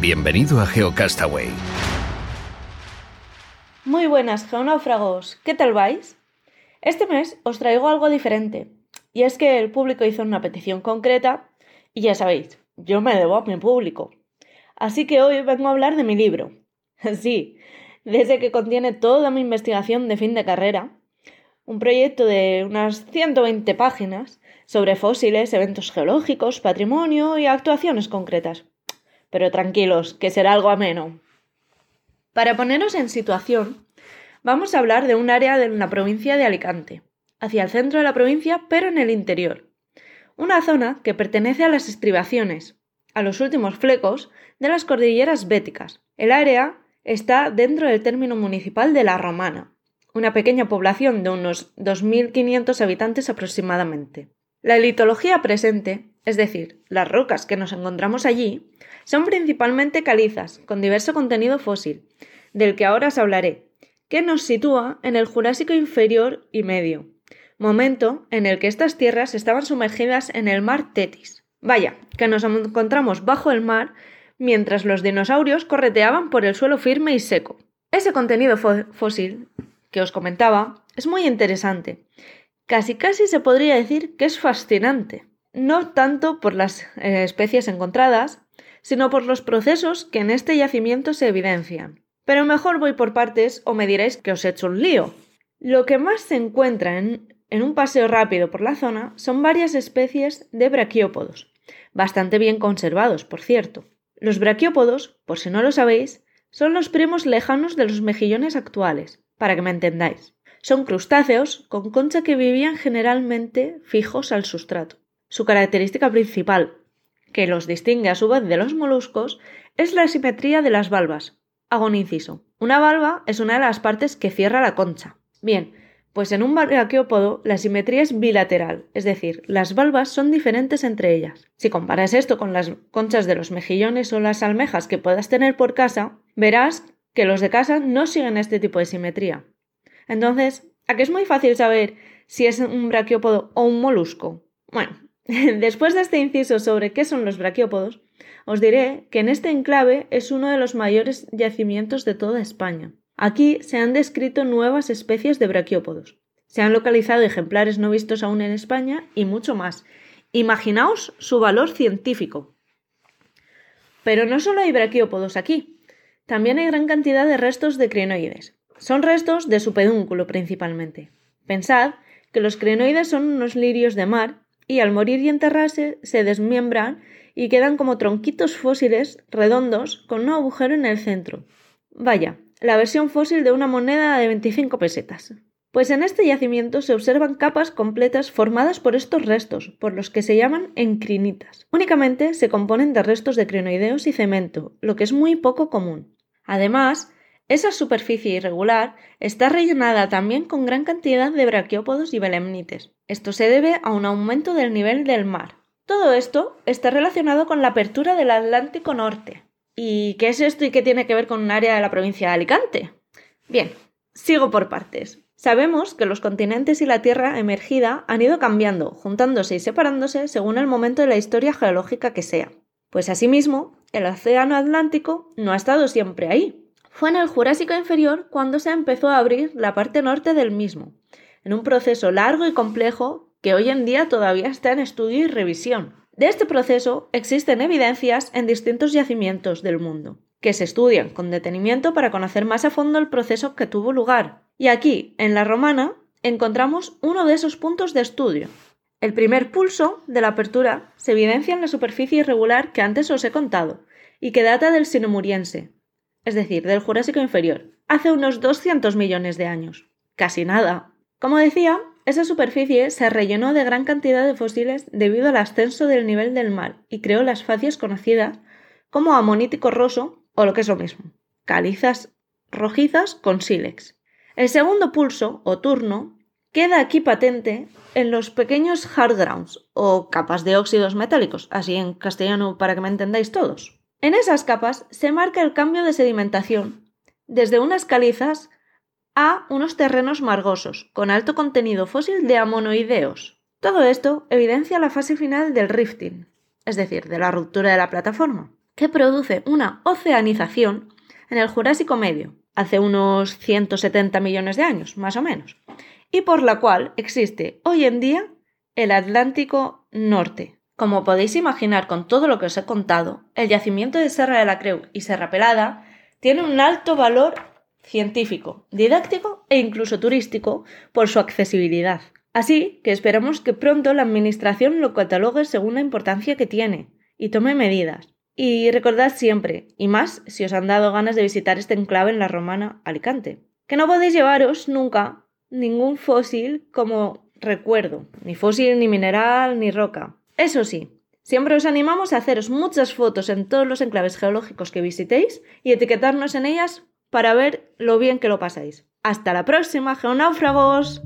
Bienvenido a GeoCastaway. Muy buenas, geonáufragos. ¿Qué tal vais? Este mes os traigo algo diferente. Y es que el público hizo una petición concreta y ya sabéis, yo me debo a mi público. Así que hoy vengo a hablar de mi libro. Sí, desde que contiene toda mi investigación de fin de carrera, un proyecto de unas 120 páginas sobre fósiles, eventos geológicos, patrimonio y actuaciones concretas pero tranquilos, que será algo ameno. Para poneros en situación, vamos a hablar de un área de la provincia de Alicante, hacia el centro de la provincia, pero en el interior. Una zona que pertenece a las estribaciones, a los últimos flecos de las cordilleras béticas. El área está dentro del término municipal de La Romana, una pequeña población de unos 2.500 habitantes aproximadamente. La litología presente, es decir, las rocas que nos encontramos allí, son principalmente calizas, con diverso contenido fósil, del que ahora os hablaré, que nos sitúa en el Jurásico inferior y medio, momento en el que estas tierras estaban sumergidas en el mar Tetis. Vaya, que nos encontramos bajo el mar mientras los dinosaurios correteaban por el suelo firme y seco. Ese contenido fósil que os comentaba es muy interesante. Casi casi se podría decir que es fascinante. No tanto por las eh, especies encontradas, sino por los procesos que en este yacimiento se evidencian. Pero mejor voy por partes o me diréis que os he hecho un lío. Lo que más se encuentra en, en un paseo rápido por la zona son varias especies de braquiópodos, bastante bien conservados, por cierto. Los braquiópodos, por si no lo sabéis, son los primos lejanos de los mejillones actuales, para que me entendáis. Son crustáceos con concha que vivían generalmente fijos al sustrato. Su característica principal, que los distingue a su vez de los moluscos, es la simetría de las valvas. Hago un inciso. Una valva es una de las partes que cierra la concha. Bien, pues en un braquiópodo la simetría es bilateral, es decir, las valvas son diferentes entre ellas. Si comparas esto con las conchas de los mejillones o las almejas que puedas tener por casa, verás que los de casa no siguen este tipo de simetría. Entonces, ¿a qué es muy fácil saber si es un braquiópodo o un molusco? Bueno, Después de este inciso sobre qué son los braquiópodos, os diré que en este enclave es uno de los mayores yacimientos de toda España. Aquí se han descrito nuevas especies de braquiópodos. Se han localizado ejemplares no vistos aún en España y mucho más. Imaginaos su valor científico. Pero no solo hay braquiópodos aquí, también hay gran cantidad de restos de crinoides. Son restos de su pedúnculo principalmente. Pensad que los crinoides son unos lirios de mar y al morir y enterrarse se desmiembran y quedan como tronquitos fósiles redondos con un agujero en el centro. Vaya, la versión fósil de una moneda de 25 pesetas. Pues en este yacimiento se observan capas completas formadas por estos restos, por los que se llaman encrinitas. Únicamente se componen de restos de crinoideos y cemento, lo que es muy poco común. Además, esa superficie irregular está rellenada también con gran cantidad de braquiópodos y belemnites. Esto se debe a un aumento del nivel del mar. Todo esto está relacionado con la apertura del Atlántico Norte. ¿Y qué es esto y qué tiene que ver con un área de la provincia de Alicante? Bien, sigo por partes. Sabemos que los continentes y la Tierra emergida han ido cambiando, juntándose y separándose según el momento de la historia geológica que sea. Pues asimismo, el Océano Atlántico no ha estado siempre ahí. Fue en el Jurásico inferior cuando se empezó a abrir la parte norte del mismo, en un proceso largo y complejo que hoy en día todavía está en estudio y revisión. De este proceso existen evidencias en distintos yacimientos del mundo, que se estudian con detenimiento para conocer más a fondo el proceso que tuvo lugar. Y aquí, en la romana, encontramos uno de esos puntos de estudio. El primer pulso de la apertura se evidencia en la superficie irregular que antes os he contado, y que data del sinomuriense, es decir, del Jurásico inferior, hace unos 200 millones de años. Casi nada. Como decía, esa superficie se rellenó de gran cantidad de fósiles debido al ascenso del nivel del mar y creó las facies conocidas como amonítico roso o lo que es lo mismo, calizas rojizas con sílex. El segundo pulso o turno queda aquí patente en los pequeños hard grounds o capas de óxidos metálicos, así en castellano para que me entendáis todos. En esas capas se marca el cambio de sedimentación desde unas calizas a unos terrenos margosos, con alto contenido fósil de amonoideos. Todo esto evidencia la fase final del rifting, es decir, de la ruptura de la plataforma, que produce una oceanización en el Jurásico Medio, hace unos 170 millones de años, más o menos, y por la cual existe hoy en día el Atlántico Norte. Como podéis imaginar con todo lo que os he contado, el yacimiento de Serra de la Creu y Serra Pelada tiene un alto valor científico, didáctico e incluso turístico por su accesibilidad. Así que esperamos que pronto la Administración lo catalogue según la importancia que tiene y tome medidas. Y recordad siempre, y más si os han dado ganas de visitar este enclave en la romana Alicante, que no podéis llevaros nunca ningún fósil como recuerdo, ni fósil, ni mineral, ni roca. Eso sí, siempre os animamos a haceros muchas fotos en todos los enclaves geológicos que visitéis y etiquetarnos en ellas para ver lo bien que lo pasáis. Hasta la próxima, geonáufragos.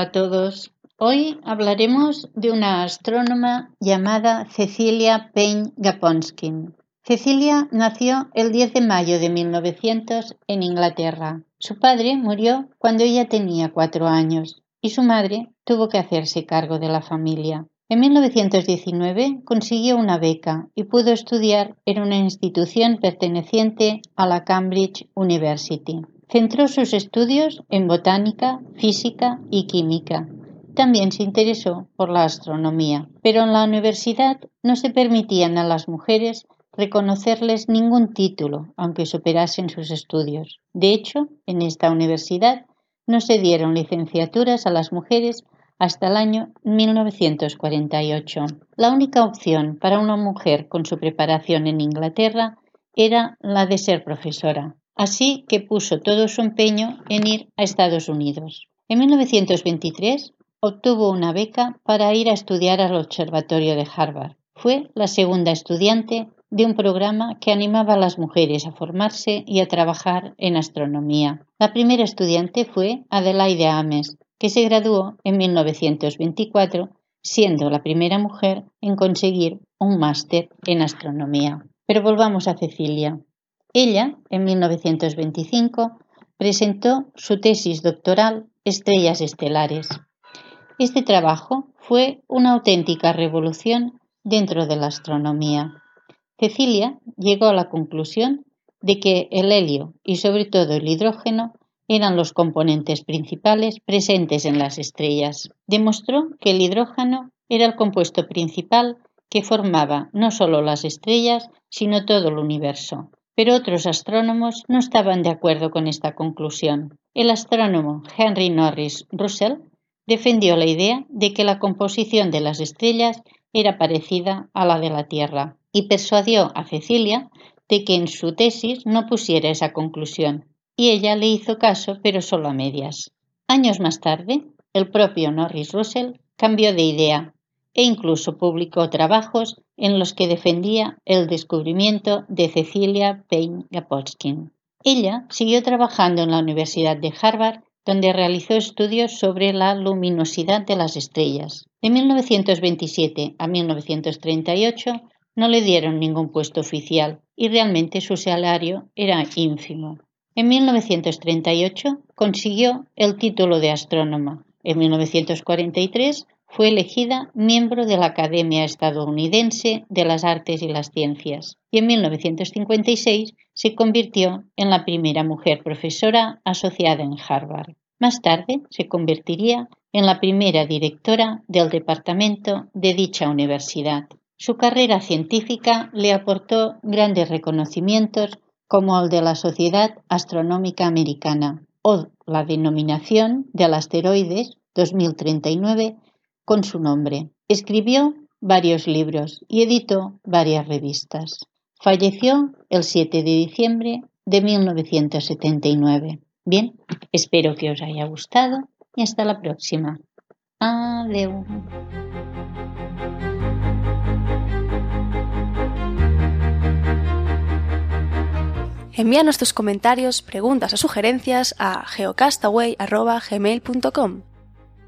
A todos. Hoy hablaremos de una astrónoma llamada Cecilia Payne Gaponskin. Cecilia nació el 10 de mayo de 1900 en Inglaterra. Su padre murió cuando ella tenía cuatro años y su madre tuvo que hacerse cargo de la familia. En 1919 consiguió una beca y pudo estudiar en una institución perteneciente a la Cambridge University. Centró sus estudios en botánica, física y química. También se interesó por la astronomía, pero en la universidad no se permitían a las mujeres reconocerles ningún título, aunque superasen sus estudios. De hecho, en esta universidad no se dieron licenciaturas a las mujeres hasta el año 1948. La única opción para una mujer con su preparación en Inglaterra era la de ser profesora así que puso todo su empeño en ir a Estados Unidos. En 1923 obtuvo una beca para ir a estudiar al Observatorio de Harvard. Fue la segunda estudiante de un programa que animaba a las mujeres a formarse y a trabajar en astronomía. La primera estudiante fue Adelaide Ames, que se graduó en 1924, siendo la primera mujer en conseguir un máster en astronomía. Pero volvamos a Cecilia. Ella, en 1925, presentó su tesis doctoral Estrellas Estelares. Este trabajo fue una auténtica revolución dentro de la astronomía. Cecilia llegó a la conclusión de que el helio y sobre todo el hidrógeno eran los componentes principales presentes en las estrellas. Demostró que el hidrógeno era el compuesto principal que formaba no solo las estrellas, sino todo el universo pero otros astrónomos no estaban de acuerdo con esta conclusión. El astrónomo Henry Norris Russell defendió la idea de que la composición de las estrellas era parecida a la de la Tierra y persuadió a Cecilia de que en su tesis no pusiera esa conclusión, y ella le hizo caso, pero solo a medias. Años más tarde, el propio Norris Russell cambió de idea e incluso publicó trabajos en los que defendía el descubrimiento de Cecilia Payne Gaposchkin. Ella siguió trabajando en la Universidad de Harvard, donde realizó estudios sobre la luminosidad de las estrellas. De 1927 a 1938 No le dieron ningún puesto oficial y realmente su salario era ínfimo. En 1938 consiguió el título de astrónoma. En 1943 fue elegida miembro de la Academia Estadounidense de las Artes y las Ciencias y en 1956 se convirtió en la primera mujer profesora asociada en Harvard. Más tarde se convertiría en la primera directora del departamento de dicha universidad. Su carrera científica le aportó grandes reconocimientos como el de la Sociedad Astronómica Americana o la denominación del asteroides 2039 con su nombre. Escribió varios libros y editó varias revistas. Falleció el 7 de diciembre de 1979. Bien, espero que os haya gustado y hasta la próxima. Adiós. Envíanos tus comentarios, preguntas o sugerencias a geocastaway.gmail.com